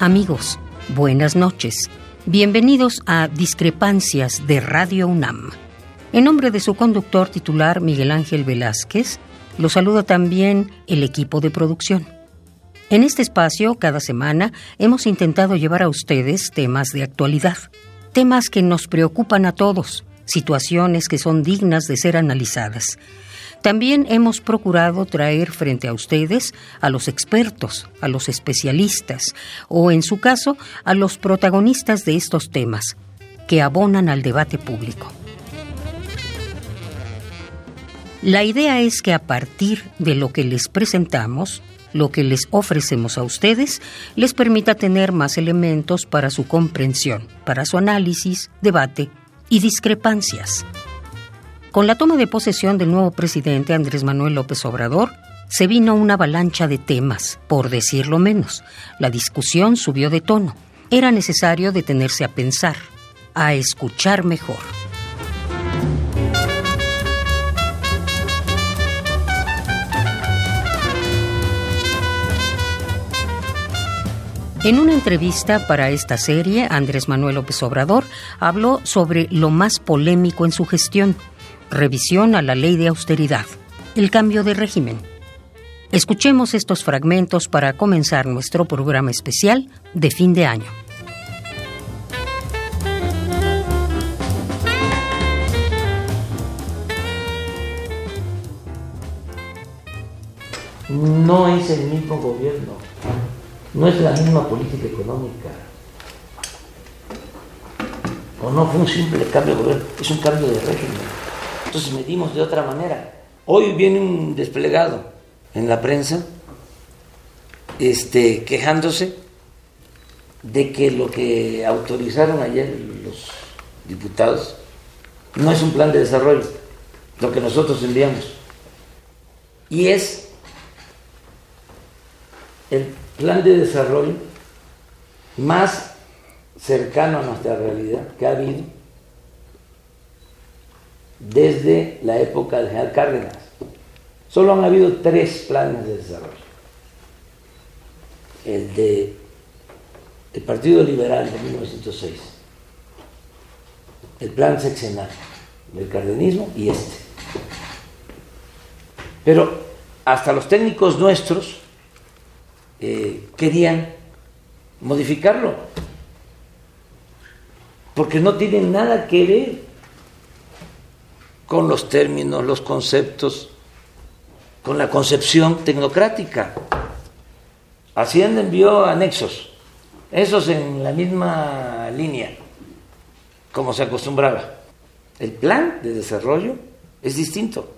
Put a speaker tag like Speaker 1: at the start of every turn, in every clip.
Speaker 1: Amigos, buenas noches. Bienvenidos a Discrepancias de Radio UNAM. En nombre de su conductor titular Miguel Ángel Velázquez, lo saluda también el equipo de producción. En este espacio, cada semana, hemos intentado llevar a ustedes temas de actualidad, temas que nos preocupan a todos, situaciones que son dignas de ser analizadas también hemos procurado traer frente a ustedes a los expertos, a los especialistas o, en su caso, a los protagonistas de estos temas, que abonan al debate público. La idea es que a partir de lo que les presentamos, lo que les ofrecemos a ustedes, les permita tener más elementos para su comprensión, para su análisis, debate y discrepancias. Con la toma de posesión del nuevo presidente Andrés Manuel López Obrador, se vino una avalancha de temas, por decirlo menos. La discusión subió de tono. Era necesario detenerse a pensar, a escuchar mejor. En una entrevista para esta serie, Andrés Manuel López Obrador habló sobre lo más polémico en su gestión, Revisión a la ley de austeridad. El cambio de régimen. Escuchemos estos fragmentos para comenzar nuestro programa especial de fin de año.
Speaker 2: No es el mismo gobierno, no es la misma política económica. O no fue un simple cambio de gobierno, es un cambio de régimen. Entonces medimos de otra manera. Hoy viene un desplegado en la prensa este, quejándose de que lo que autorizaron ayer los diputados no es un plan de desarrollo, lo que nosotros enviamos. Y es el plan de desarrollo más cercano a nuestra realidad que ha habido desde la época de General Cárdenas. Solo han habido tres planes de desarrollo. El de el Partido Liberal de 1906, el plan sexenal del cardenismo y este. Pero hasta los técnicos nuestros eh, querían modificarlo, porque no tienen nada que ver con los términos, los conceptos, con la concepción tecnocrática. Hacienda envió anexos, esos en la misma línea, como se acostumbraba. El plan de desarrollo es distinto.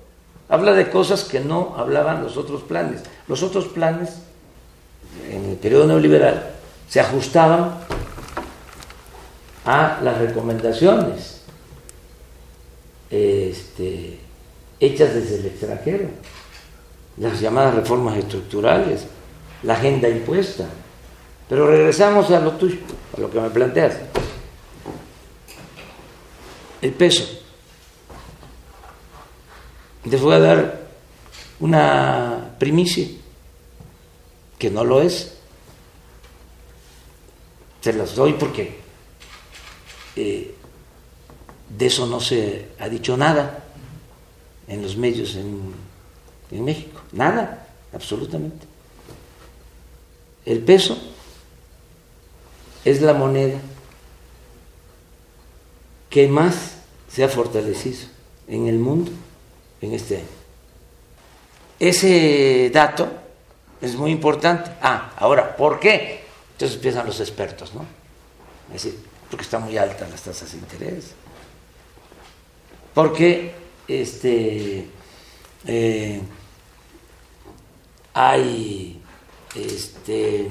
Speaker 2: Habla de cosas que no hablaban los otros planes. Los otros planes, en el periodo neoliberal, se ajustaban a las recomendaciones este, hechas desde el extranjero, las llamadas reformas estructurales, la agenda impuesta. Pero regresamos a lo tuyo, lo que me planteas. El peso. Les voy a dar una primicia, que no lo es. Se las doy porque eh, de eso no se ha dicho nada en los medios en, en México. Nada, absolutamente. El peso es la moneda que más se ha fortalecido en el mundo en este año. Ese dato es muy importante. Ah, ahora, ¿por qué? Entonces empiezan los expertos, ¿no? Es decir, porque están muy altas las tasas de interés. Porque este, eh, hay este,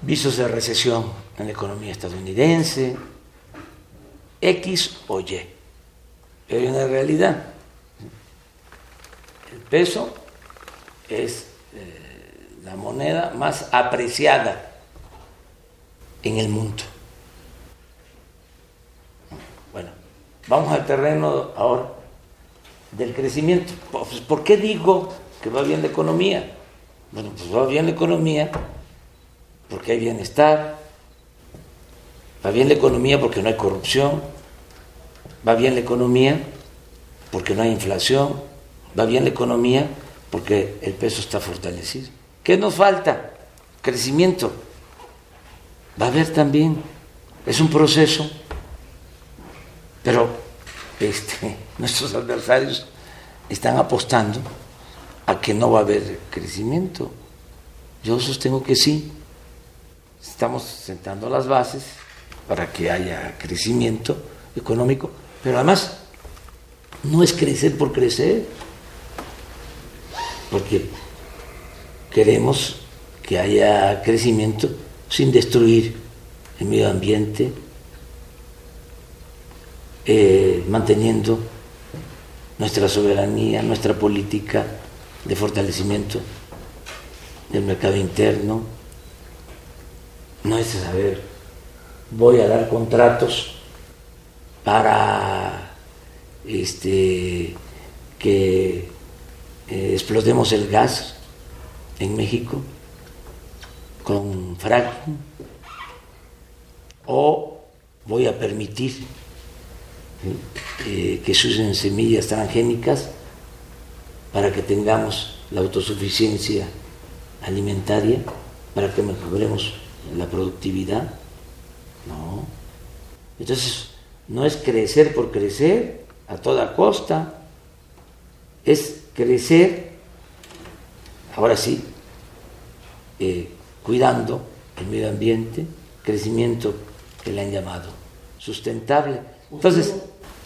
Speaker 2: visos de recesión en la economía estadounidense, X o Y. Hay una realidad. El peso es eh, la moneda más apreciada en el mundo. Bueno, vamos al terreno ahora del crecimiento. Pues, ¿Por qué digo que va bien la economía? Bueno, pues va bien la economía porque hay bienestar, va bien la economía porque no hay corrupción, va bien la economía porque no hay inflación, va bien la economía porque el peso está fortalecido. ¿Qué nos falta? Crecimiento. Va a haber también. Es un proceso. Pero este, nuestros adversarios están apostando a que no va a haber crecimiento. Yo sostengo que sí. Estamos sentando las bases para que haya crecimiento económico, pero además no es crecer por crecer porque queremos que haya crecimiento sin destruir el medio ambiente, eh, manteniendo nuestra soberanía, nuestra política de fortalecimiento del mercado interno. No es saber, voy a dar contratos para este, que eh, explotemos el gas en México con fracking o voy a permitir eh, que se usen semillas transgénicas para que tengamos la autosuficiencia alimentaria, para que mejoremos la productividad. No. Entonces, no es crecer por crecer a toda costa, es crecer, ahora sí, eh, cuidando el medio ambiente, crecimiento que le han llamado sustentable. Entonces,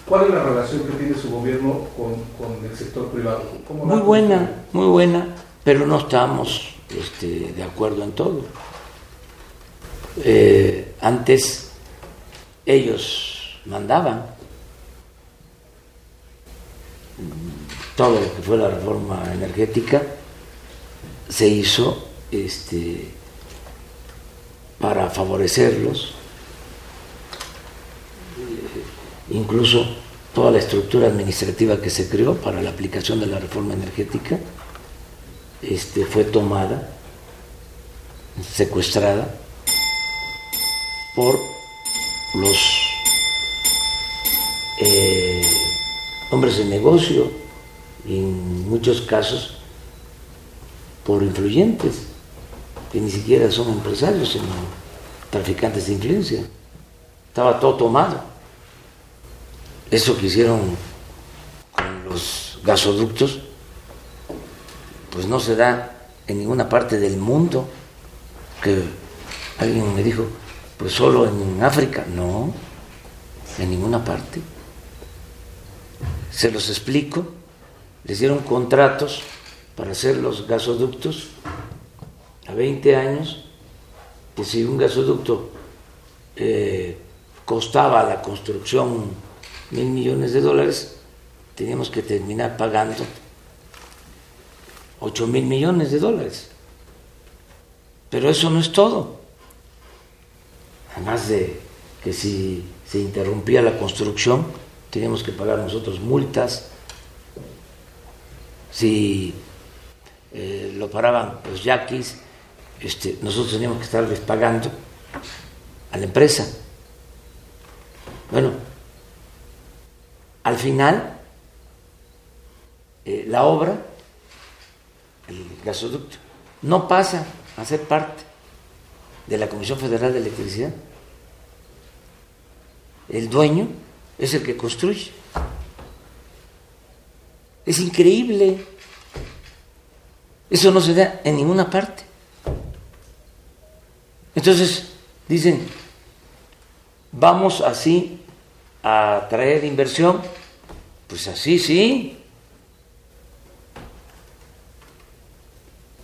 Speaker 3: ¿cuál es la relación que tiene su gobierno con, el sector privado?
Speaker 2: Muy buena, muy buena, pero no estamos este, de acuerdo en todo. Eh, antes ellos mandaban todo lo que fue la reforma energética se hizo este, para favorecerlos, eh, incluso toda la estructura administrativa que se creó para la aplicación de la reforma energética este, fue tomada, secuestrada por los eh, hombres de negocio en muchos casos por influyentes, que ni siquiera son empresarios, sino traficantes de influencia. Estaba todo tomado. Eso que hicieron con los gasoductos, pues no se da en ninguna parte del mundo, que alguien me dijo, pues solo en África, no, en ninguna parte. Se los explico. Les dieron contratos para hacer los gasoductos a 20 años, que si un gasoducto eh, costaba la construcción mil millones de dólares, teníamos que terminar pagando 8 mil millones de dólares. Pero eso no es todo. además de que si se interrumpía la construcción, teníamos que pagar nosotros multas, si eh, lo paraban los yaquis, este, nosotros teníamos que estarles pagando a la empresa. Bueno, al final, eh, la obra, el gasoducto, no pasa a ser parte de la Comisión Federal de Electricidad. El dueño es el que construye. Es increíble. Eso no se da en ninguna parte. Entonces, dicen, vamos así a traer inversión. Pues así sí.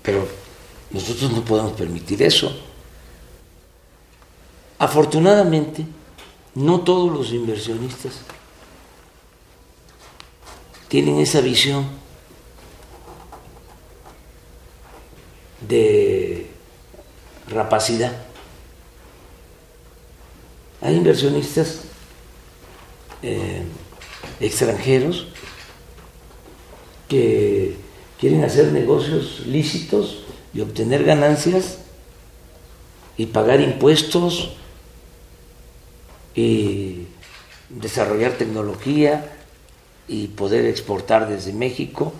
Speaker 2: Pero nosotros no podemos permitir eso. Afortunadamente, no todos los inversionistas tienen esa visión de rapacidad. Hay inversionistas eh, extranjeros que quieren hacer negocios lícitos y obtener ganancias y pagar impuestos y desarrollar tecnología y poder exportar desde México.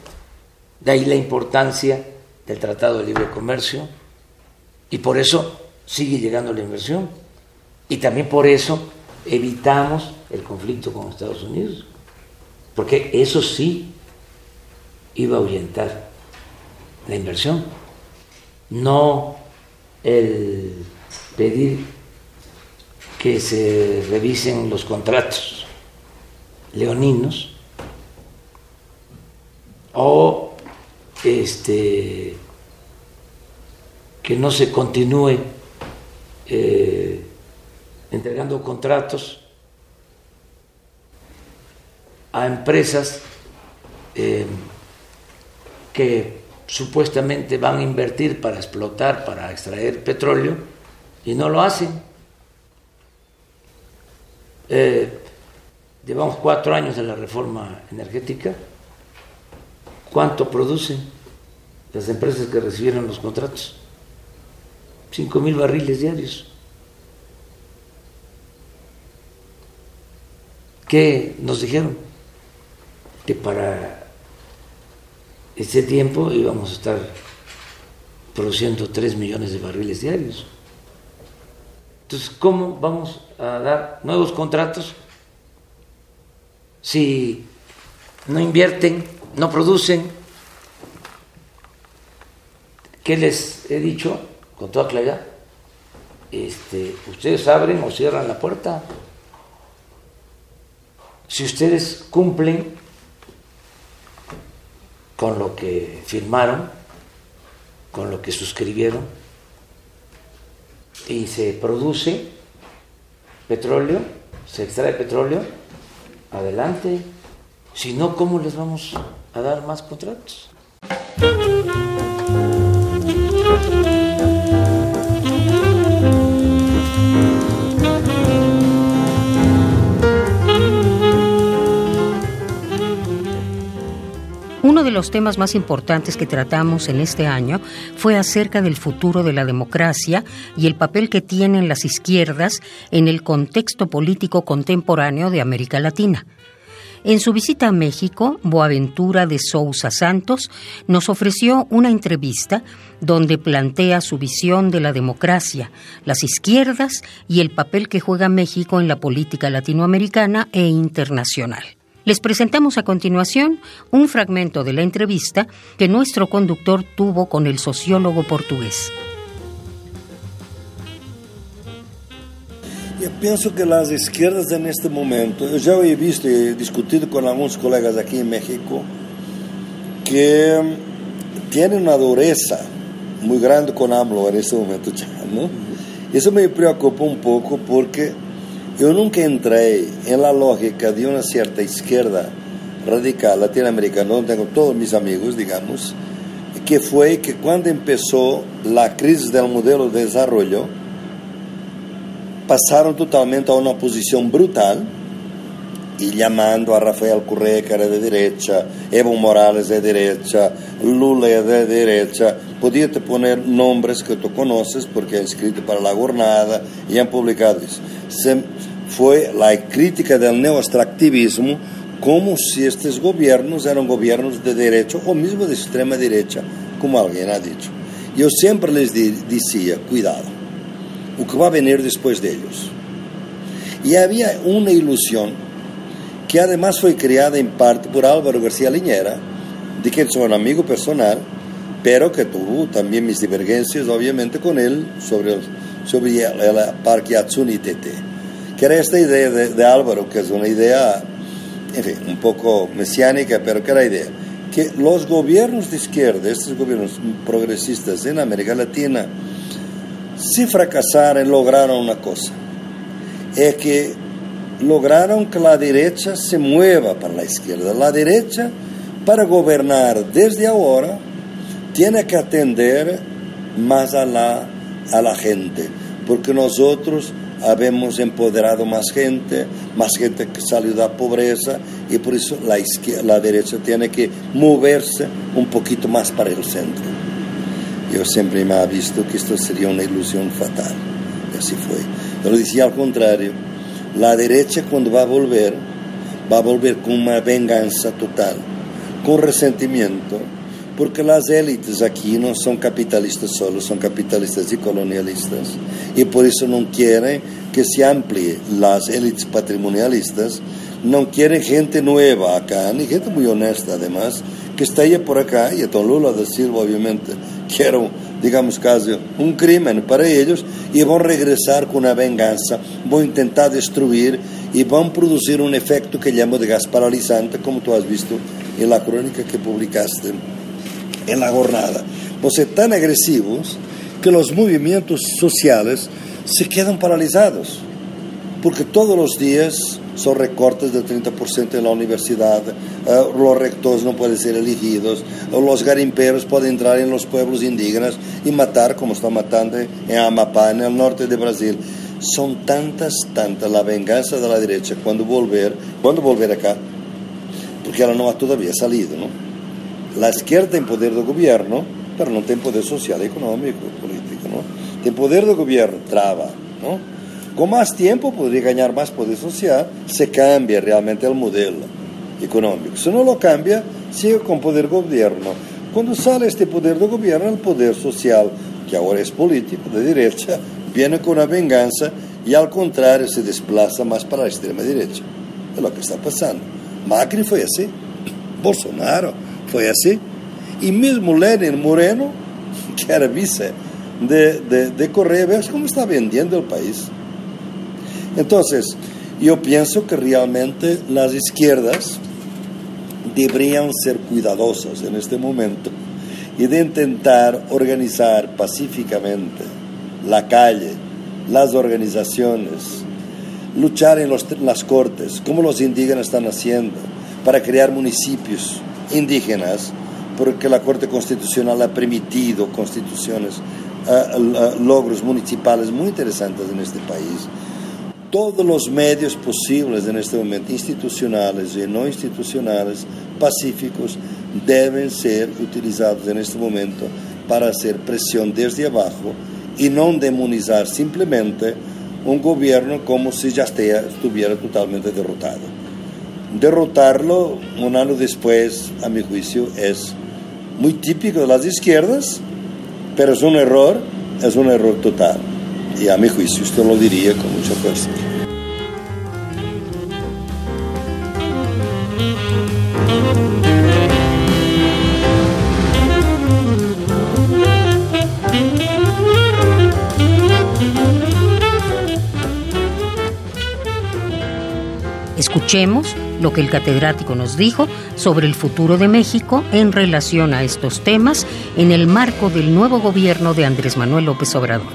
Speaker 2: De ahí la importancia del Tratado de Libre Comercio y por eso sigue llegando la inversión. Y también por eso evitamos el conflicto con Estados Unidos, porque eso sí iba a ahuyentar la inversión, no el pedir que se revisen los contratos leoninos o este que no se continúe eh, entregando contratos a empresas eh, que supuestamente van a invertir para explotar, para extraer petróleo, y no lo hacen. Eh, llevamos cuatro años de la reforma energética. ¿Cuánto producen las empresas que recibieron los contratos? Cinco mil barriles diarios. ¿Qué nos dijeron? Que para ese tiempo íbamos a estar produciendo tres millones de barriles diarios. Entonces, ¿cómo vamos a dar nuevos contratos si no invierten, no producen? ¿Qué les he dicho con toda claridad? Este, ustedes abren o cierran la puerta. Si ustedes cumplen con lo que firmaron, con lo que suscribieron, y se produce petróleo, se extrae petróleo, adelante. Si no, ¿cómo les vamos a dar más contratos?
Speaker 1: De los temas más importantes que tratamos en este año fue acerca del futuro de la democracia y el papel que tienen las izquierdas en el contexto político contemporáneo de América Latina. En su visita a México, Boaventura de Sousa Santos nos ofreció una entrevista donde plantea su visión de la democracia, las izquierdas y el papel que juega México en la política latinoamericana e internacional. Les presentamos a continuación un fragmento de la entrevista que nuestro conductor tuvo con el sociólogo portugués.
Speaker 4: Eu penso que as esquerdas neste momento, eu já he visto e discutido com alguns colegas aqui em México, que têm uma dureza muito grande com AMLO neste momento já? Isso me preocupa um pouco porque eu nunca entrei em la lógica de uma certa esquerda radical latino-americana, onde tenho todos mis amigos, digamos, que foi que quando começou a crise do modelo de desenvolvimento, pasaron totalmente a una posición brutal y llamando a Rafael Correa, que era de derecha, Evo Morales de derecha, Lula de derecha. Podía poner nombres que tú conoces porque han escrito para La Jornada y han publicado eso. Se, fue la crítica del neoextractivismo como si estos gobiernos eran gobiernos de derecha o mismo de extrema derecha, como alguien ha dicho. Yo siempre les decía, cuidado, o que va a venir después de ellos. Y había una ilusión que además fue creada en parte por Álvaro García Liñera, de quien soy un amigo personal, pero que tuvo también mis divergencias, obviamente, con él sobre el, sobre parque Atsuni Tete, que era esta idea de, Álvaro, que es una idea, en fin, un poco mesiánica, pero que era idea, que los gobiernos de izquierda, estos gobiernos progresistas en América Latina, si fracasaron, lograron una cosa, es que lograron que la derecha se mueva para la izquierda. La derecha, para gobernar desde ahora, tiene que atender más a la, a la gente, porque nosotros habemos empoderado más gente, más gente que salió de la pobreza, y por eso la, la derecha tiene que moverse un poquito más para el centro. Yo siempre me ha visto que esto sería una ilusión fatal, y así fue. Lo decía al contrario la derecha cuando va a volver, va a volver con una venganza total, con resentimiento, porque las élites aquí no son capitalistas solo, son capitalistas y colonialistas, y por eso no quieren que se amplíe las élites patrimonialistas, no quieren gente nueva acá, ni gente muy honesta además, que esté por acá, y Don Lula da Silva obviamente, quiero digamos casi un crimen para ellos y van a regresar con una venganza, van a intentar destruir y van a producir un efecto que llamo de gas paralizante, como tú has visto en la crónica que publicaste en la jornada. Van a ser tan agresivos que los movimientos sociales se quedan paralizados, porque todos los días son recortes del 30% en la universidad, eh, los rectores no pueden ser elegidos, los garimperos pueden entrar en los pueblos indígenas y matar como están matando en Amapá, en el norte de Brasil. Son tantas, tantas la venganza de la derecha cuando volver, cuando volver acá, porque ella no ha todavía salido, ¿no? La izquierda tiene poder de gobierno, pero no tiene poder social, económico, político, ¿no? Tiene poder de gobierno, traba, ¿no? Con más tiempo podría ganar más poder social, se cambia realmente el modelo económico. Si no lo cambia, sigue con poder gobierno. Cuando sale este poder de gobierno, el poder social, que ahora es político, de derecha, viene con una venganza y al contrario se desplaza más para la extrema derecha. Es lo que está pasando. Macri fue así, Bolsonaro fue así, y mismo Lenin Moreno, que era vice de, de, de Correa, ves cómo está vendiendo el país. Entonces, yo pienso que realmente las izquierdas deberían ser cuidadosas en este momento y de intentar organizar pacíficamente la calle, las organizaciones, luchar en las cortes, como los indígenas están haciendo, para crear municipios indígenas, porque la Corte Constitucional ha permitido constituciones, uh, logros municipales muy interesantes en este país todos los medios posibles en este momento, institucionales y no institucionales, pacíficos, deben ser utilizados en este momento para hacer presión desde abajo y no demonizar simplemente un gobierno como si ya estuviera totalmente derrotado. Derrotarlo un año después, a mi juicio, es muy típico de las izquierdas, pero es un error, es un error total y a mi juicio esto lo diría con mucha fuerza.
Speaker 1: Escuchemos lo que el catedrático nos dijo sobre el futuro de México en relación a estos temas en el marco del nuevo gobierno de Andrés Manuel López Obrador.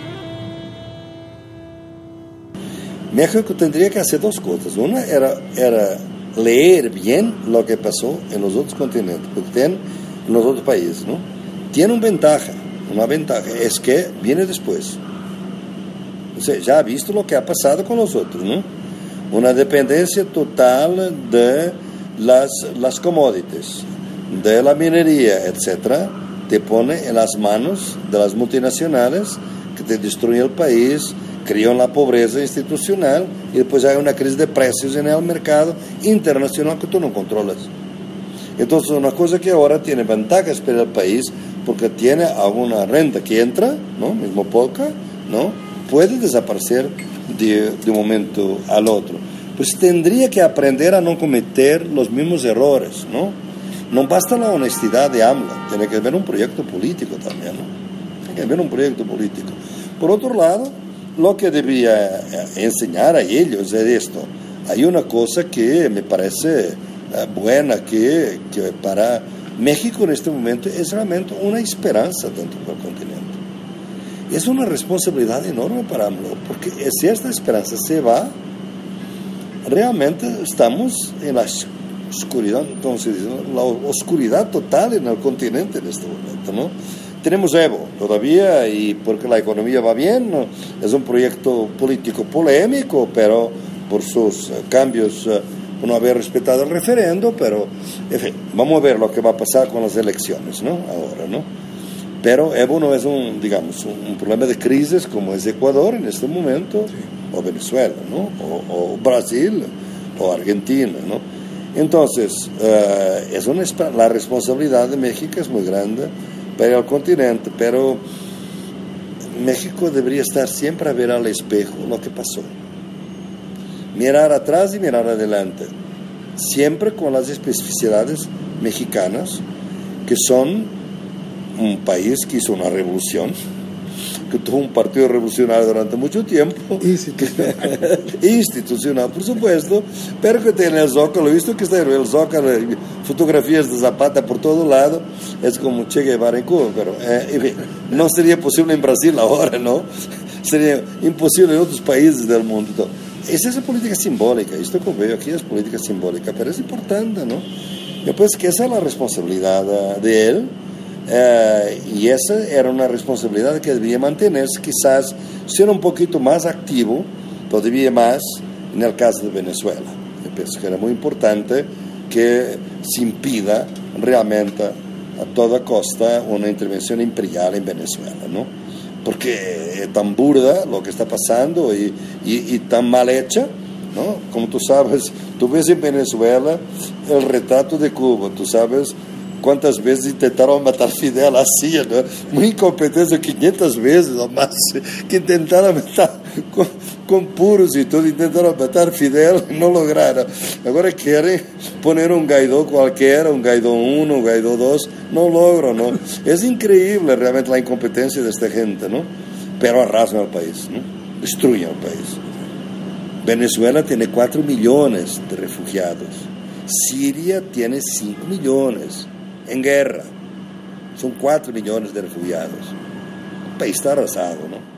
Speaker 4: México tendría que hacer dos cosas. Una era, era leer bien lo que pasó en los otros continentes, en los otros países, ¿no? Tiene una ventaja, una ventaja, es que viene después. O sea, ya ha visto lo que ha pasado con los otros, ¿no? Una dependencia total de las, las commodities, de la minería, etcétera, te pone en las manos de las multinacionales que te destruyen el país, crean la pobreza institucional y después hay una crisis de precios en el mercado internacional que tú no controlas. Entonces, una cosa que ahora tiene ventajas para el país, porque tiene alguna renta que entra, ¿no? Mismo poca, ¿no? Puede desaparecer de, de un momento al otro. Pues tendría que aprender a no cometer los mismos errores, ¿no? No basta la honestidad de AMLA, tiene que haber un proyecto político también, ¿no? Tiene que haber un proyecto político. Por otro lado, lo que debía eh, enseñar a ellos es esto. Hay una cosa que me parece eh, buena, que, que para México en este momento es realmente una esperanza dentro del continente. Es una responsabilidad enorme para AMLO, porque si esta esperanza se va, realmente estamos en la oscuridad, entonces, la oscuridad total en el continente en este momento, ¿no? Tenemos Evo todavía y porque la economía va bien, es un proyecto político polémico, pero por sus eh, cambios eh, no haber respetado el referendo, pero en fin, vamos a ver lo que va a pasar con las elecciones, ¿no? Ahora, ¿no? Pero Evo no es un, digamos, un problema de crisis como es Ecuador en este momento, o Venezuela, ¿no? O, Brasil, o Argentina, ¿no? Entonces, eh, es una, la responsabilidad de México es muy grande para el continente, pero México debería estar siempre a ver al espejo lo que pasó. Mirar atrás y mirar adelante, siempre con las especificidades mexicanas, que son un país que hizo una revolución, que tuvo un partido revolucionario durante mucho tiempo.
Speaker 5: Institucional.
Speaker 4: institucional, por supuesto, pero que tiene el zócalo, visto que está el zócalo, fotografías de Zapata por todo lado, es como Che Guevara en Cuba, pero eh, no sería posible en Brasil ahora, ¿no? Sería imposible en otros países del mundo. Esa es la política simbólica, esto que veo aquí es política simbólica, pero es importante, ¿no? Yo pienso que esa es la responsabilidad eh, de él, eh, y esa era una responsabilidad que debía mantenerse, quizás ser un poquito más activo, todavía más en el caso de Venezuela. Yo pienso que era muy importante que se impida realmente a toda costa una intervención imperial en Venezuela, ¿no? Porque es tan burda lo que está pasando y, y, y tan mal hecha, ¿no? Como tú sabes, tú ves en Venezuela el retrato de Cuba, tú sabes cuántas veces intentaron matar Fidel así, ¿no? Muy incompetente, 500 veces o más, que intentaron matar con, puros y todo, intentaron matar Fidel y no lograron. Ahora quieren poner un Guaidó cualquiera, un Guaidó 1, un Guaidó 2, no logro, ¿no? Es increíble realmente la incompetencia de esta gente, ¿no? Pero arrasan al país, ¿no? Destruyen al país. Venezuela tiene 4 millones de refugiados. Siria tiene 5 millones en guerra. Son 4 millones de refugiados. El país está arrasado, ¿no?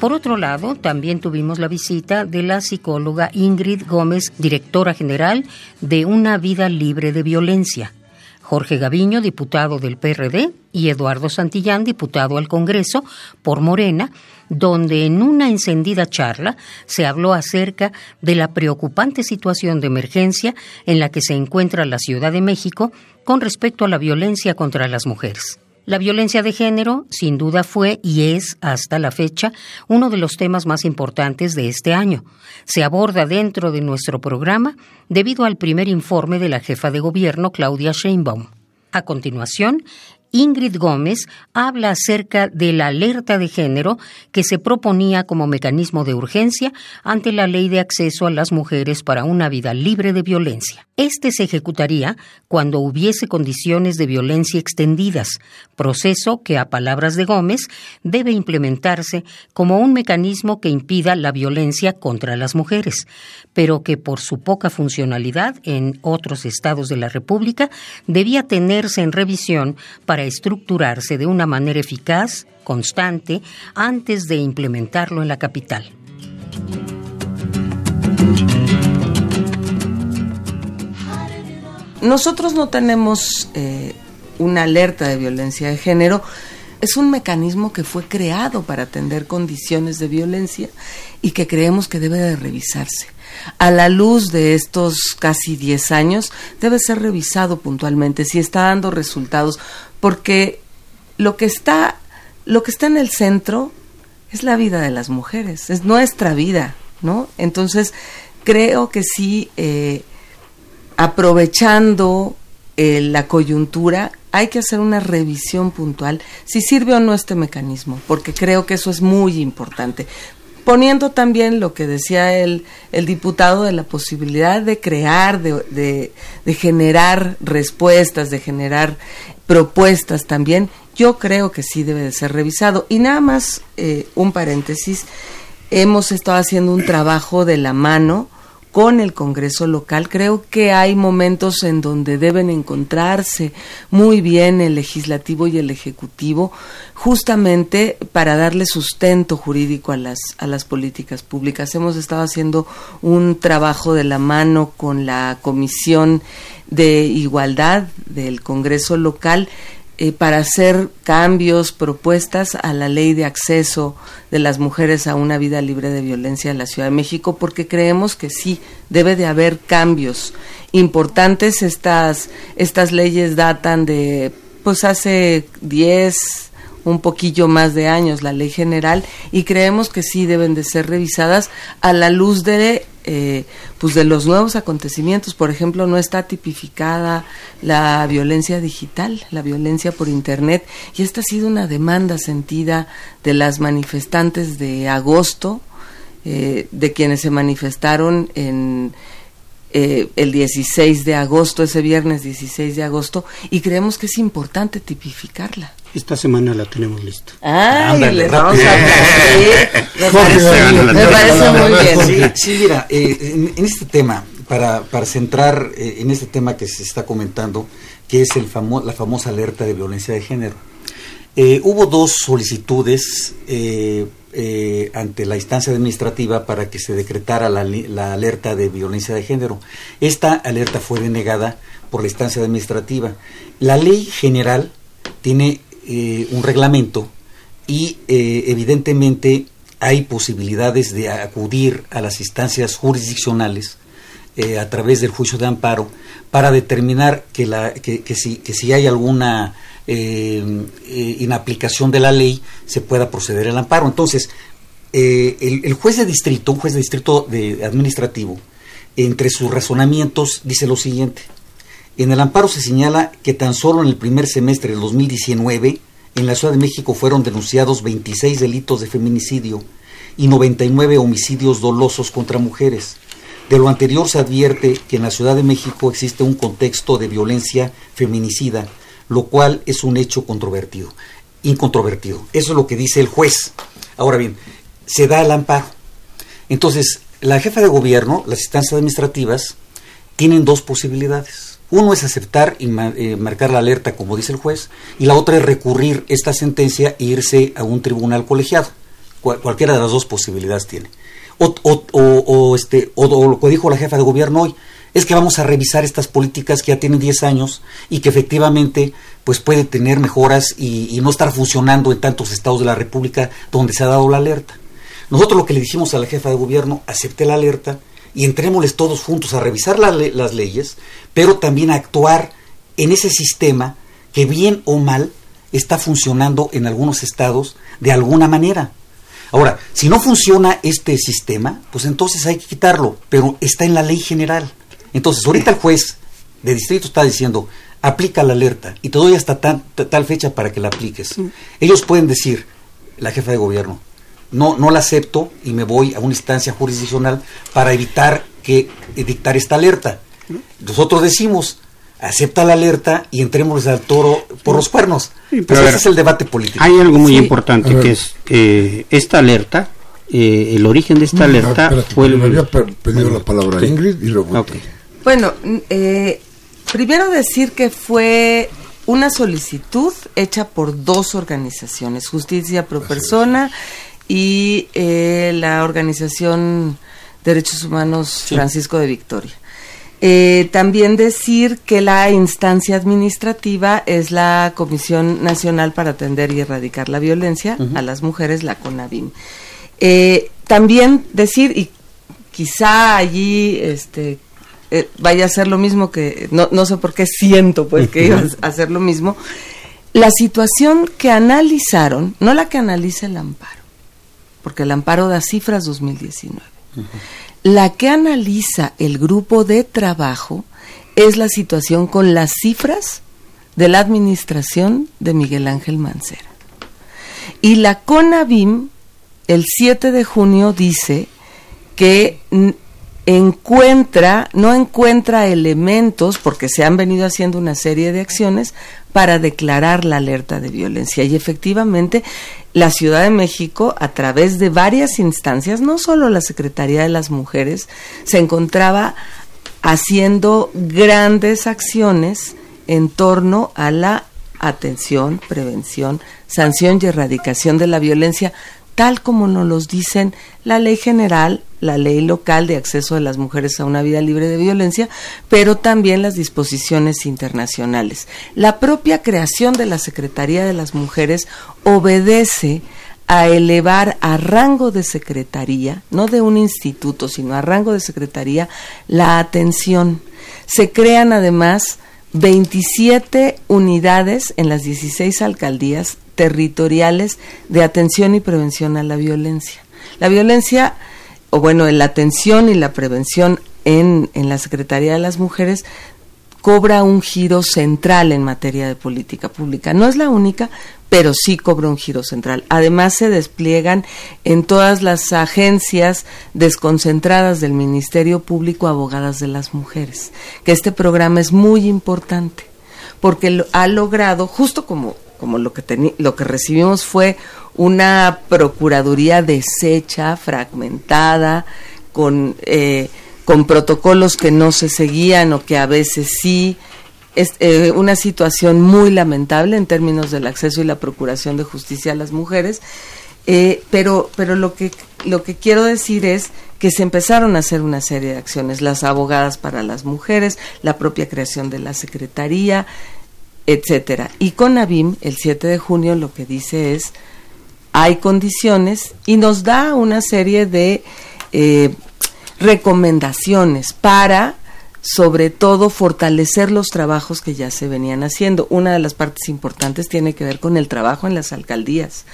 Speaker 1: Por otro lado, también tuvimos la visita de la psicóloga Ingrid Gómez, directora general de Una Vida Libre de Violencia. Jorge Gaviño, diputado del PRD, y Eduardo Santillán, diputado al Congreso por Morena, donde en una encendida charla se habló acerca de la preocupante situación de emergencia en la que se encuentra la Ciudad de México con respecto a la violencia contra las mujeres. La violencia de género, sin duda, fue y es, hasta la fecha, uno de los temas más importantes de este año. Se aborda dentro de nuestro programa debido al primer informe de la jefa de gobierno, Claudia Sheinbaum. A continuación, Ingrid Gómez habla acerca de la alerta de género que se proponía como mecanismo de urgencia ante la ley de acceso a las mujeres para una vida libre de violencia. Este se ejecutaría cuando hubiese condiciones de violencia extendidas, proceso que, a palabras de Gómez, debe implementarse como un mecanismo que impida la violencia contra las mujeres, pero que por su poca funcionalidad en otros estados de la República debía tenerse en revisión para estructurarse de una manera eficaz, constante, antes de implementarlo en la capital.
Speaker 5: Nosotros no tenemos eh, una alerta de violencia de género. Es un mecanismo que fue creado para atender condiciones de violencia y que creemos que debe de revisarse. A la luz de estos casi 10 años, debe ser revisado puntualmente si está dando resultados, porque lo que está, lo que está en el centro es la vida de las mujeres, es nuestra vida, ¿no? Entonces, creo que sí eh, aprovechando eh, la coyuntura, hay que hacer una revisión puntual si sirve o no este mecanismo, porque creo que eso es muy importante. Poniendo también lo que decía el, el diputado de la posibilidad de crear, de, de, generar respuestas, de generar propuestas también, yo creo que sí debe de ser revisado. Y nada más eh, un paréntesis, hemos estado haciendo un trabajo de la mano con el Congreso local. Creo que hay momentos en donde deben encontrarse muy bien el legislativo y el ejecutivo, justamente para darle sustento jurídico a las, a las políticas públicas. Hemos estado haciendo un trabajo de la mano con la Comisión de Igualdad del Congreso local eh, para hacer cambios, propuestas a la ley de acceso de las mujeres a una vida libre de violencia en la Ciudad de México, porque creemos que sí, debe de haber cambios importantes. Estas, estas leyes datan de, pues hace 10, un poquillo más de años la ley general y creemos que sí deben de ser revisadas a la luz de eh, pues de los nuevos acontecimientos por ejemplo no está tipificada la violencia digital la violencia por internet y esta ha sido una demanda sentida de las manifestantes de agosto eh, de quienes se manifestaron en eh, el 16 de agosto, ese viernes 16 de agosto, y creemos que es importante tipificarla.
Speaker 6: Esta semana la tenemos lista.
Speaker 5: Ah, les vamos a Me parece, me parece muy
Speaker 7: bien. Sí, mira, eh, en, este tema, para, para centrar eh, en este tema que se está comentando, que es el famo la famosa alerta de violencia de género. hubo dos solicitudes eh, ante la instancia administrativa para que se decretara la, alerta de violencia de género. Esta alerta fue denegada por la instancia administrativa. La ley general tiene eh, un reglamento y eh, evidentemente hay posibilidades de acudir a las instancias jurisdiccionales a través del juicio de amparo para determinar que, la, que, si, que si hay alguna eh, eh, en aplicación de la ley se pueda proceder al amparo. Entonces, eh, el, juez de distrito, un juez de distrito de administrativo, entre sus razonamientos dice lo siguiente. En el amparo se señala que tan solo en el primer semestre del 2019 en la Ciudad de México fueron denunciados 26 delitos de feminicidio y 99 homicidios dolosos contra mujeres. De lo anterior se advierte que en la Ciudad de México existe un contexto de violencia feminicida lo cual es un hecho controvertido, incontrovertido. Eso es lo que dice el juez. Ahora bien, se da el amparo. Entonces, la jefa de gobierno, las instancias administrativas, tienen dos posibilidades. Uno es aceptar y eh, marcar la alerta, como dice el juez, y la otra es recurrir esta sentencia e irse a un tribunal colegiado. cualquiera de las dos posibilidades tiene. O, o, este, o, lo que dijo la jefa de gobierno hoy, es que vamos a revisar estas políticas que ya tienen 10 años y que efectivamente pues puede tener mejoras y, no estar funcionando en tantos estados de la República donde se ha dado la alerta. Nosotros lo que le dijimos a la jefa de gobierno, acepte la alerta y entrémosles todos juntos a revisar las leyes, pero también a actuar en ese sistema que bien o mal está funcionando en algunos estados de alguna manera. Ahora, si no funciona este sistema, pues entonces hay que quitarlo, pero está en la ley general. Entonces, ahorita el juez de distrito está diciendo, aplica la alerta y te doy hasta tal fecha para que la apliques. Ellos pueden decir, la jefa de gobierno, no, no la acepto y me voy a una instancia jurisdiccional para evitar que dictar esta alerta. Nosotros decimos, acepta la alerta y entremos al toro por los cuernos. pero ese es el debate político.
Speaker 6: Hay algo muy importante que es eh, esta alerta, eh, el origen de esta alerta
Speaker 8: fue el... Me había pedido la palabra Ingrid y luego...
Speaker 5: Bueno, eh, primero decir que fue una solicitud hecha por dos organizaciones, Justicia Pro Persona y la organización Derechos Humanos Francisco de Victoria. Eh, también decir que la instancia administrativa es la Comisión Nacional para Atender y Erradicar la Violencia a las Mujeres, la CONAVIM. Eh, también decir, y quizá allí este, eh, vaya a ser lo mismo que, no, no sé por qué siento pues que iba a hacer lo mismo, la situación que analizaron, no la que analiza el amparo, porque el amparo da cifras 2019. La que analiza el grupo de trabajo es la situación con las cifras de la administración de Miguel Ángel Mancera. Y la CONAVIM, el 7 de junio, dice que encuentra, no encuentra elementos, porque se han venido haciendo una serie de acciones para declarar la alerta de violencia. Y efectivamente, la Ciudad de México, a través de varias instancias, no solo la Secretaría de las Mujeres, se encontraba haciendo grandes acciones en torno a la atención, prevención, sanción y erradicación de la violencia, tal como nos los dicen la ley general, la ley local de acceso de las mujeres a una vida libre de violencia, pero también las disposiciones internacionales. La propia creación de la Secretaría de las Mujeres obedece a elevar a rango de secretaría, no de un instituto, sino a rango de secretaría, la atención. Se crean además 27 unidades en las 16 alcaldías territoriales de atención y prevención a la violencia. La violencia, o bueno, la atención y la prevención en, en la Secretaría de las Mujeres cobra un giro central en materia de política pública. No es la única, pero sí cobra un giro central. Además, se despliegan en todas las agencias desconcentradas del Ministerio Público abogadas de las mujeres, que este programa es muy importante porque ha logrado, justo como como lo que, lo que recibimos fue una procuraduría deshecha, fragmentada, con, eh, con protocolos que no se seguían o que a veces sí. Es eh, una situación muy lamentable en términos del acceso y la procuración de justicia a las mujeres. Eh, pero pero lo que lo que quiero decir es que se empezaron a hacer una serie de acciones, las abogadas para las mujeres, la propia creación de la secretaría, etcétera. Y con ABIM, el 7 de junio, lo que dice es, hay condiciones y nos da una serie de eh, recomendaciones para, sobre todo, fortalecer los trabajos que ya se venían haciendo. Una de las partes importantes tiene que ver con el trabajo en las alcaldías.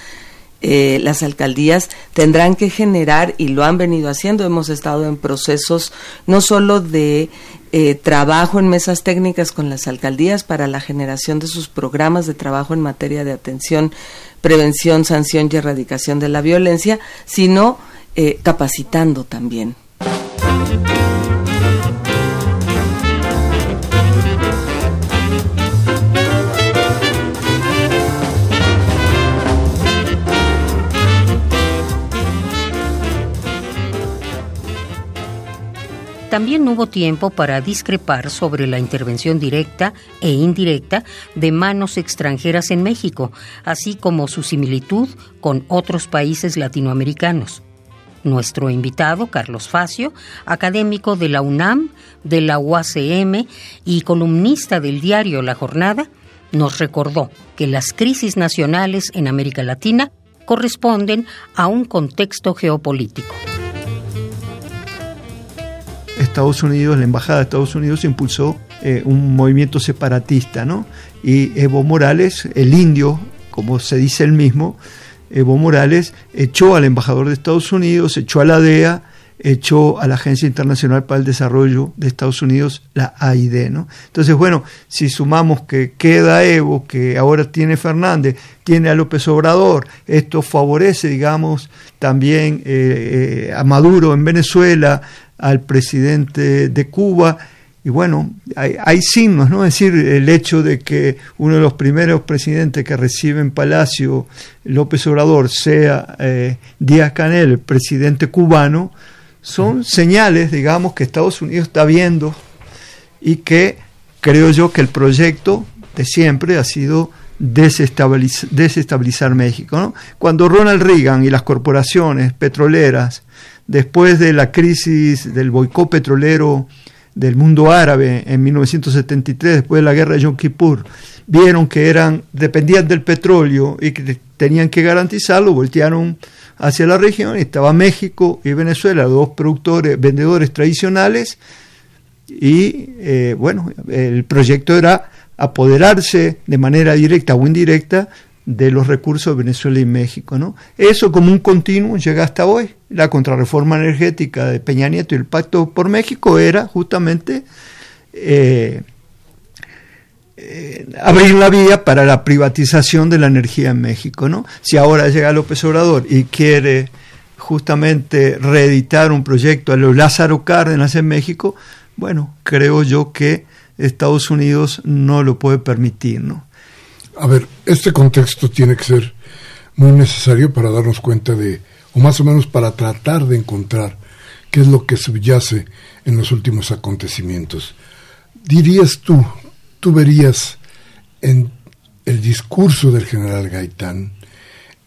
Speaker 5: Eh, las alcaldías tendrán que generar, y lo han venido haciendo, hemos estado en procesos no solo de eh, trabajo en mesas técnicas con las alcaldías para la generación de sus programas de trabajo en materia de atención, prevención, sanción y erradicación de la violencia, sino eh, capacitando también.
Speaker 1: También hubo tiempo para discrepar sobre la intervención directa e indirecta de manos extranjeras en México, así como su similitud con otros países latinoamericanos. Nuestro invitado, Carlos Facio, académico de la UNAM, de la UACM y columnista del diario La Jornada, nos recordó que las crisis nacionales en América Latina corresponden a un contexto geopolítico.
Speaker 9: Estados Unidos, la Embajada de Estados Unidos impulsó eh, un movimiento separatista, ¿no? Y Evo Morales, el indio, como se dice él mismo, Evo Morales echó al embajador de Estados Unidos, echó a la DEA echó a la Agencia Internacional para el Desarrollo de Estados Unidos, la AID. ¿no? Entonces, bueno, si sumamos que queda Evo, que ahora tiene Fernández, tiene a López Obrador, esto favorece, digamos, también eh, eh, a Maduro en Venezuela, al presidente de Cuba, y bueno, hay, signos, ¿no? Es decir, el hecho de que uno de los primeros presidentes que recibe en Palacio López Obrador sea eh, Díaz Canel, el presidente cubano, son señales, digamos, que Estados Unidos está viendo y que creo yo que el proyecto de siempre ha sido desestabilizar, desestabilizar México. ¿no? Cuando Ronald Reagan y las corporaciones petroleras, después de la crisis del boicot petrolero, del mundo árabe en 1973, después de la guerra de Yom Kippur, vieron que eran dependían del petróleo y que tenían que garantizarlo, voltearon hacia la región, estaba México y Venezuela, dos productores, vendedores tradicionales, y eh, bueno, el proyecto era apoderarse de manera directa o indirecta de los recursos de Venezuela y México. ¿no? Eso como un continuo llega hasta hoy. La contrarreforma energética de Peña Nieto y el Pacto por México era justamente eh, eh, abrir la vía para la privatización de la energía en México. ¿no? Si ahora llega López Obrador y quiere justamente reeditar un proyecto a los Lázaro Cárdenas en México, bueno, creo yo que Estados Unidos no lo puede permitir, ¿no?
Speaker 8: A ver, este contexto tiene que ser muy necesario para darnos cuenta de, o más o menos para tratar de encontrar qué es lo que subyace en los últimos acontecimientos. Dirías tú, tú verías en el discurso del general Gaitán,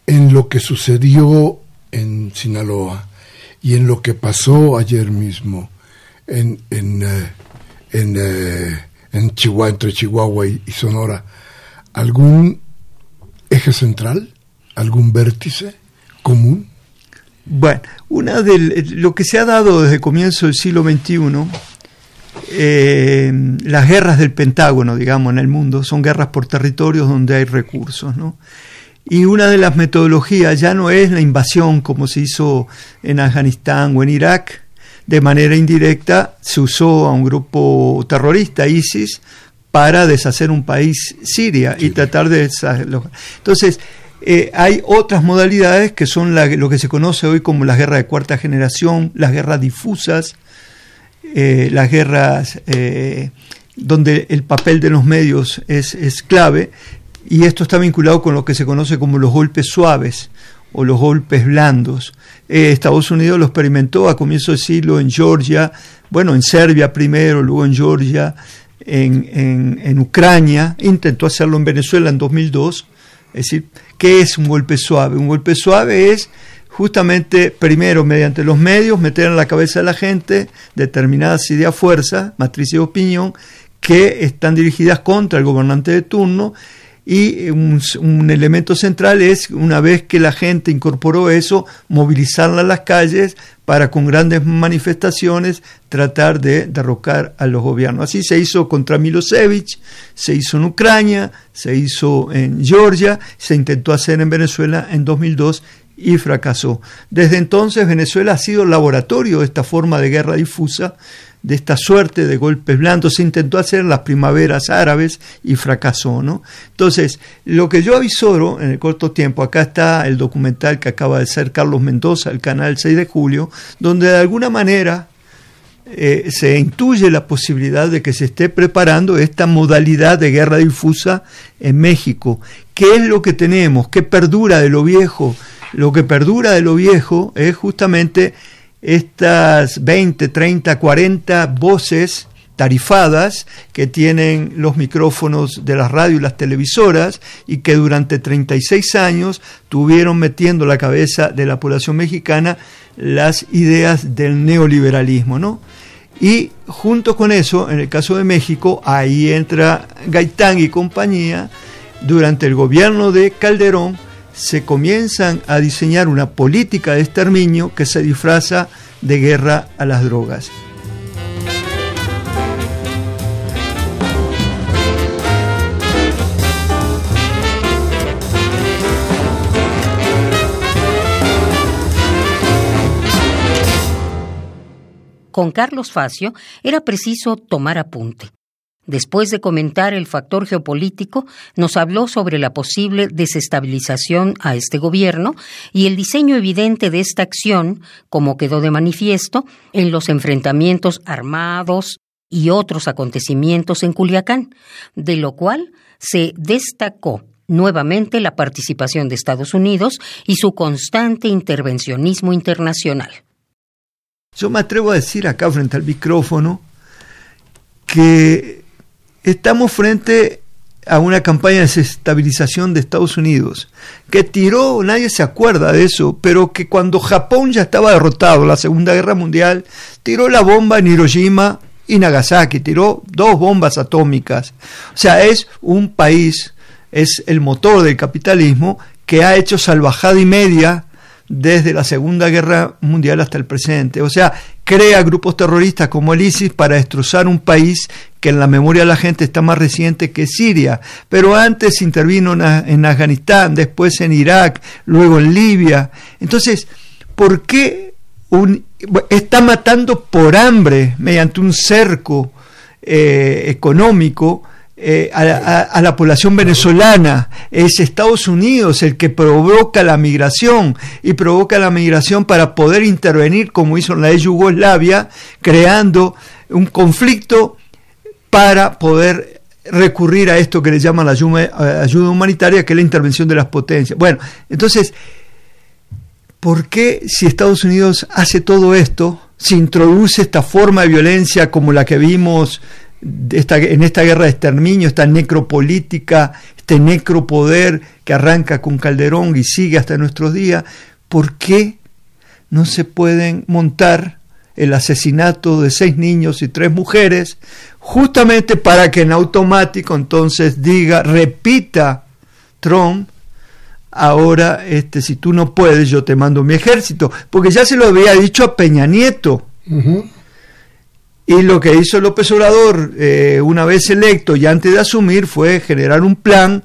Speaker 8: en lo que sucedió en Sinaloa y en lo que pasó ayer mismo en, en, eh, en, eh, en Chihuahua, entre Chihuahua y Sonora, algún eje central, algún vértice común?
Speaker 9: Bueno, una de lo que se ha dado desde comienzo del siglo XXI, eh, las guerras del Pentágono, digamos, en el mundo, son guerras por territorios donde hay recursos, ¿no? Y una de las metodologías ya no es la invasión como se hizo en Afganistán o en Irak, de manera indirecta se usó a un grupo terrorista, ISIS, para deshacer un país Siria y tratar de entonces eh, hay otras modalidades que son lo que se conoce hoy como las guerras de cuarta generación, las guerras difusas, eh, las guerras eh, donde el papel de los medios es, es clave, y esto está vinculado con lo que se conoce como los golpes suaves o los golpes blandos. Estados Unidos lo experimentó a comienzo del siglo en Georgia, bueno, en Serbia primero, luego en Georgia, en, en, Ucrania, intentó hacerlo en Venezuela en 2002. Es decir, ¿qué es un golpe suave? Un golpe suave es justamente, primero, mediante los medios, meter en la cabeza de la gente determinadas ideas fuerza, matrices de opinión, que están dirigidas contra el gobernante de turno y un, elemento central es, una vez que la gente incorporó eso, movilizarla a las calles para con grandes manifestaciones tratar de derrocar a los gobiernos. Así se hizo contra Milosevic, se hizo en Ucrania, se hizo en Georgia, se intentó hacer en Venezuela en 2002 y fracasó. Desde entonces Venezuela ha sido laboratorio de esta forma de guerra difusa de esta suerte de golpes blandos. Se intentó hacer las primaveras árabes y fracasó, ¿no? Entonces, lo que yo avisoro en el corto tiempo, acá está el documental que acaba de ser Carlos Mendoza, el canal 6 de julio, donde de alguna manera eh, se intuye la posibilidad de que se esté preparando esta modalidad de guerra difusa en México. ¿Qué es lo que tenemos? ¿Qué perdura de lo viejo? Lo que perdura de lo viejo es justamente estas 20, 30, 40 voces tarifadas que tienen los micrófonos de las radios y las televisoras y que durante 36 años tuvieron metiendo la cabeza de la población mexicana las ideas del neoliberalismo, ¿no? Y junto con eso, en el caso de México, ahí entra Gaitán y compañía, durante el gobierno de Calderón, se comienzan a diseñar una política de exterminio que se disfraza de guerra a las drogas.
Speaker 1: con Carlos Facio era preciso tomar apunte. Después de comentar el factor geopolítico, nos habló sobre la posible desestabilización a este gobierno y el diseño evidente de esta acción, como quedó de manifiesto, en los enfrentamientos armados y otros acontecimientos en Culiacán, de lo cual se destacó nuevamente la participación de Estados Unidos y su constante intervencionismo internacional.
Speaker 9: Yo me atrevo a decir acá frente al micrófono que estamos frente a una campaña de desestabilización de Estados Unidos, que tiró, nadie se acuerda de eso, pero que cuando Japón ya estaba derrotado, la Segunda Guerra Mundial, tiró la bomba en Hiroshima y Nagasaki, tiró dos bombas atómicas. O sea, es un país, es el motor del capitalismo que ha hecho salvajada y media desde la Segunda Guerra Mundial hasta el presente. O sea, crea grupos terroristas como el ISIS para destrozar un país que en la memoria de la gente está más reciente que Siria. Pero antes intervino en Afganistán, después en Irak, luego en Libia. Entonces, ¿por qué está matando por hambre mediante un cerco eh, económico? Eh, a, la población venezolana. Es Estados Unidos el que provoca la migración y provoca la migración para poder intervenir, como hizo en la Yugoslavia, creando un conflicto para poder recurrir a esto que le llaman la ayuda, ayuda humanitaria, que es la intervención de las potencias. Bueno, entonces, ¿por qué si Estados Unidos hace todo esto, se introduce esta forma de violencia como la que vimos esta, en esta guerra de exterminio, esta necropolítica, este necropoder que arranca con Calderón y sigue hasta nuestros días, ¿por qué no se pueden montar el asesinato de seis niños y tres mujeres, justamente para que en automático entonces diga, repita Trump, ahora este, si tú no puedes, yo te mando mi ejército, porque ya se lo había dicho a Peña Nieto. Y lo que hizo López Obrador eh, una vez electo y antes de asumir fue generar un plan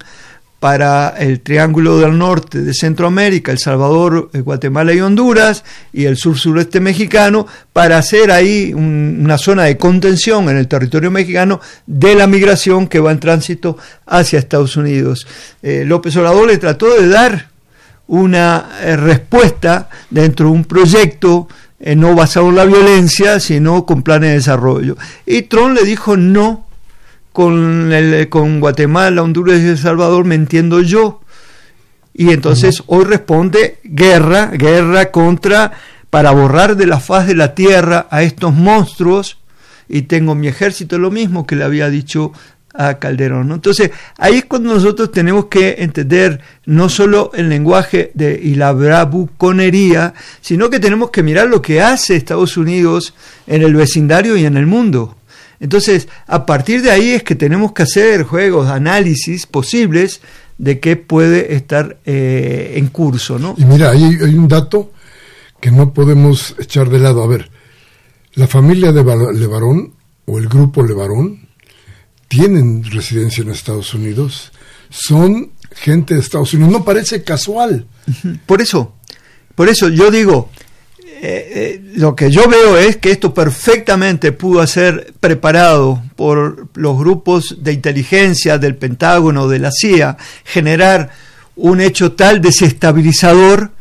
Speaker 9: para el Triángulo del Norte de Centroamérica, El Salvador, eh, Guatemala y Honduras, y el sur-sureste mexicano, para hacer ahí una zona de contención en el territorio mexicano de la migración que va en tránsito hacia Estados Unidos. Eh, López Obrador le trató de dar una respuesta dentro de un proyecto eh, no basado en la violencia, sino con planes de desarrollo. Y Trump le dijo no con, el, con Guatemala, Honduras y El Salvador, me entiendo yo. Y entonces hoy responde guerra, guerra contra, para borrar de la faz de la tierra a estos monstruos, y tengo mi ejército, lo mismo que le había dicho a Calderón. Entonces, ahí es cuando nosotros tenemos que entender no solo el lenguaje de, y la bravuconería, sino que tenemos que mirar lo que hace Estados Unidos en el vecindario y en el mundo. Entonces, a partir de ahí es que tenemos que hacer juegos, análisis posibles de qué puede estar eh, en curso. ¿no?
Speaker 8: Y mira, hay, hay un dato que no podemos echar de lado. A ver, la familia de Levarón o el grupo Levarón tienen residencia en Estados Unidos, son gente de Estados Unidos. No parece casual.
Speaker 9: Por eso, por eso yo digo, eh, eh, lo que yo veo es que esto perfectamente pudo ser preparado por los grupos de inteligencia del Pentágono, de la CIA, generar un hecho tal desestabilizador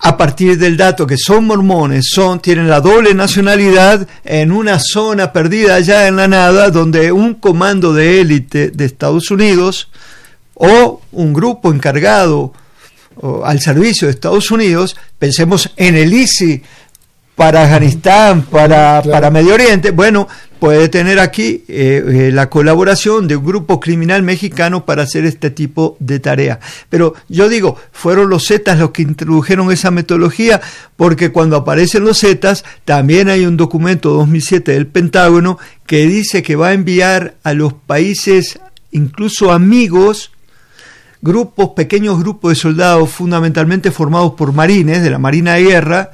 Speaker 9: a partir del dato que son mormones, son, tienen la doble nacionalidad en una zona perdida allá en la nada, donde un comando de élite de Estados Unidos o un grupo encargado al servicio de Estados Unidos, pensemos en el ISI para Afganistán, para, para Medio Oriente, bueno, puede tener aquí eh, eh, la colaboración de un grupo criminal mexicano para hacer este tipo de tarea. Pero yo digo, fueron los Zetas los que introdujeron esa metodología, porque cuando aparecen los Zetas, también hay un documento 2007 del Pentágono que dice que va a enviar a los países, incluso amigos, grupos, pequeños grupos de soldados fundamentalmente formados por marines de la Marina de Guerra,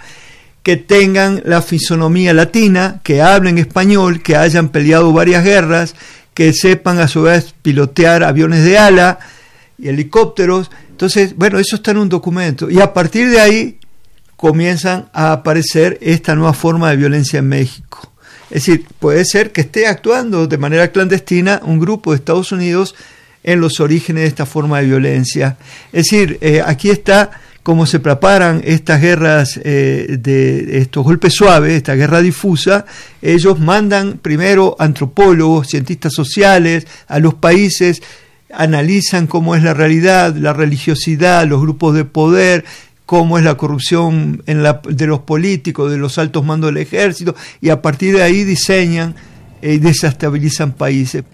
Speaker 9: que tengan la fisonomía latina, que hablen español, que hayan peleado varias guerras, que sepan a su vez pilotear aviones de ala y helicópteros. Entonces, bueno, eso está en un documento. Y a partir de ahí, comienzan a aparecer esta nueva forma de violencia en México. Es decir, puede ser que esté actuando de manera clandestina un grupo de Estados Unidos en los orígenes de esta forma de violencia. Es decir, eh, aquí está cómo se preparan estas guerras eh, de estos golpes suaves, esta guerra difusa, ellos mandan primero antropólogos, cientistas sociales a los países, analizan cómo es la realidad, la religiosidad, los grupos de poder, cómo es la corrupción de los políticos, de los altos mandos del ejército, y a partir de ahí diseñan y desestabilizan países.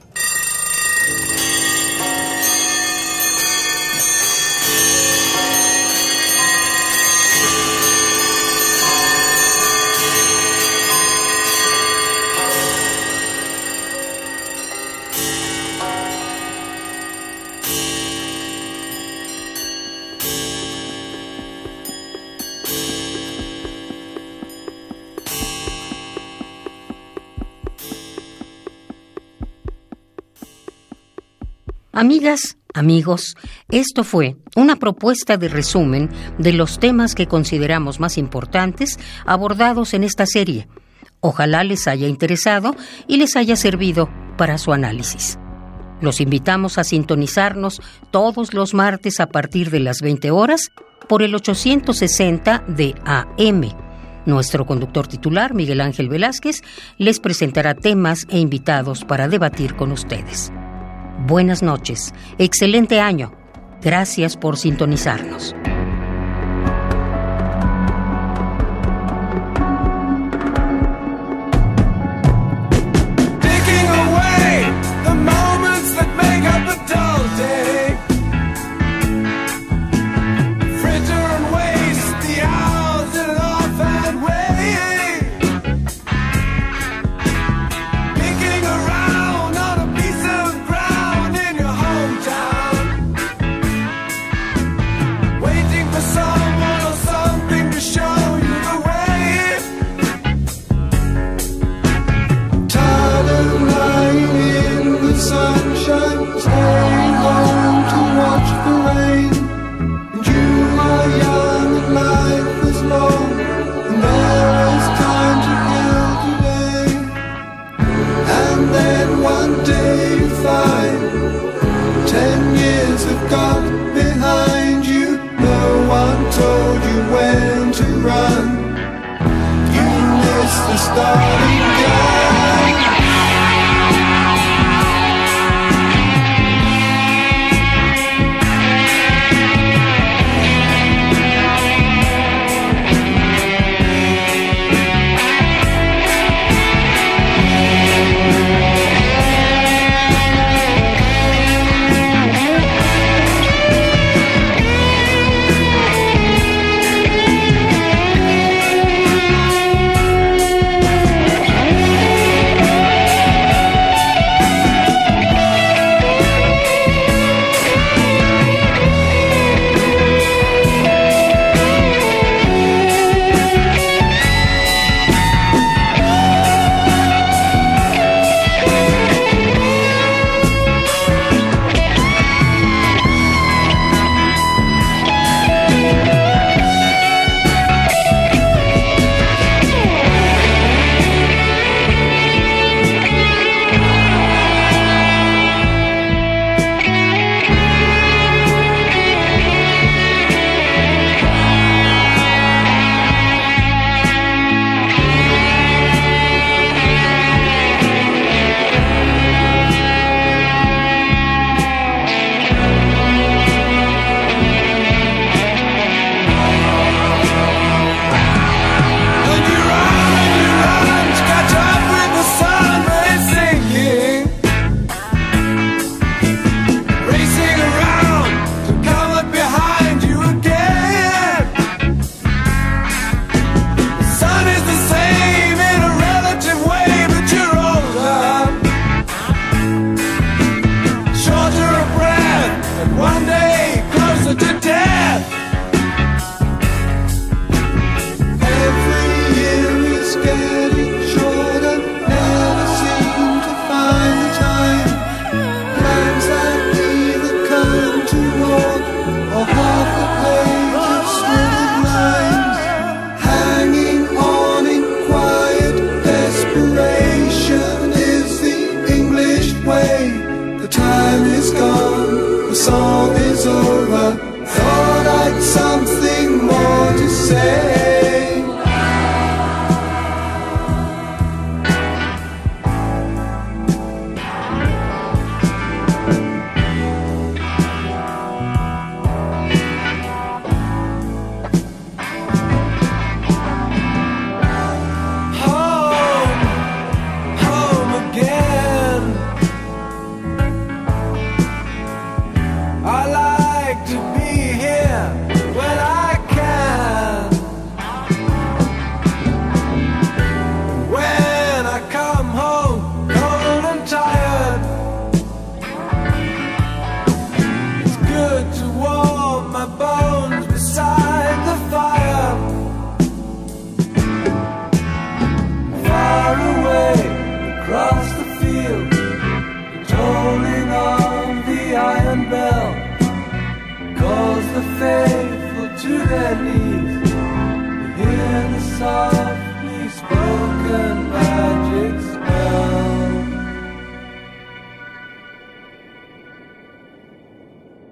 Speaker 1: Amigas, amigos, esto fue una propuesta de resumen de los temas que consideramos más importantes abordados en esta serie. Ojalá les haya interesado y les haya servido para su análisis. Los invitamos a sintonizarnos todos los martes a partir de las 20 horas por el 860 de AM. Nuestro conductor titular, Miguel Ángel Velázquez, les presentará temas e invitados para debatir con ustedes. Buenas noches, excelente año. Gracias por sintonizarnos.